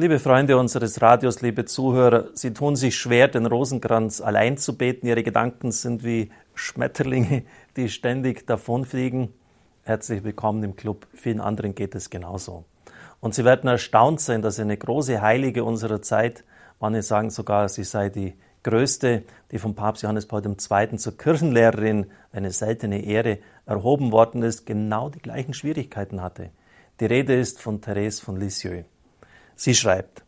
Liebe Freunde unseres Radios, liebe Zuhörer, Sie tun sich schwer, den Rosenkranz allein zu beten. Ihre Gedanken sind wie Schmetterlinge, die ständig davonfliegen. Herzlich willkommen im Club. Vielen anderen geht es genauso. Und Sie werden erstaunt sein, dass eine große Heilige unserer Zeit, manche sagen sogar, sie sei die größte, die vom Papst Johannes Paul II. zur Kirchenlehrerin, eine seltene Ehre, erhoben worden ist, genau die gleichen Schwierigkeiten hatte. Die Rede ist von Therese von Lisieux. Sie schreibt,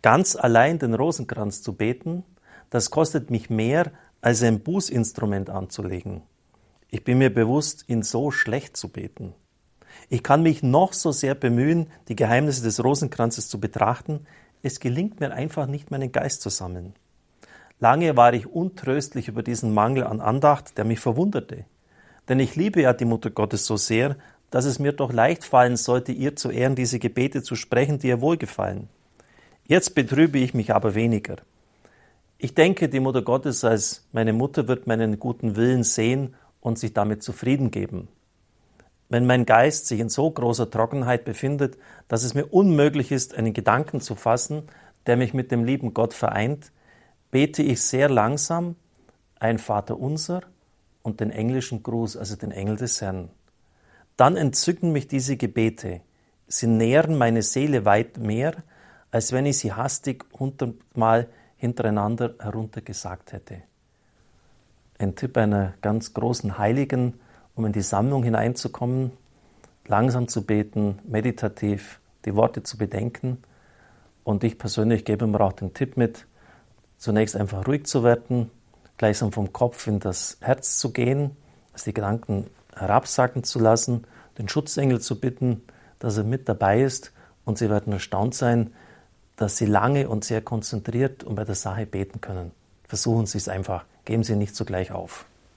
ganz allein den Rosenkranz zu beten, das kostet mich mehr, als ein Bußinstrument anzulegen. Ich bin mir bewusst, ihn so schlecht zu beten. Ich kann mich noch so sehr bemühen, die Geheimnisse des Rosenkranzes zu betrachten, es gelingt mir einfach nicht, meinen Geist zu sammeln. Lange war ich untröstlich über diesen Mangel an Andacht, der mich verwunderte. Denn ich liebe ja die Mutter Gottes so sehr, dass es mir doch leicht fallen sollte, ihr zu Ehren diese Gebete zu sprechen, die ihr wohlgefallen. Jetzt betrübe ich mich aber weniger. Ich denke, die Mutter Gottes als meine Mutter wird meinen guten Willen sehen und sich damit zufrieden geben. Wenn mein Geist sich in so großer Trockenheit befindet, dass es mir unmöglich ist, einen Gedanken zu fassen, der mich mit dem lieben Gott vereint, bete ich sehr langsam ein Vater unser und den englischen Gruß, also den Engel des Herrn. Dann entzücken mich diese Gebete. Sie nähren meine Seele weit mehr, als wenn ich sie hastig hundertmal hintereinander heruntergesagt hätte. Ein Tipp einer ganz großen Heiligen, um in die Sammlung hineinzukommen, langsam zu beten, meditativ die Worte zu bedenken. Und ich persönlich gebe mir auch den Tipp mit, zunächst einfach ruhig zu werden, gleichsam vom Kopf in das Herz zu gehen, also die Gedanken herabsacken zu lassen, den Schutzengel zu bitten, dass er mit dabei ist und sie werden erstaunt sein, dass sie lange und sehr konzentriert und bei der Sache beten können. Versuchen Sie es einfach, geben Sie nicht sogleich auf.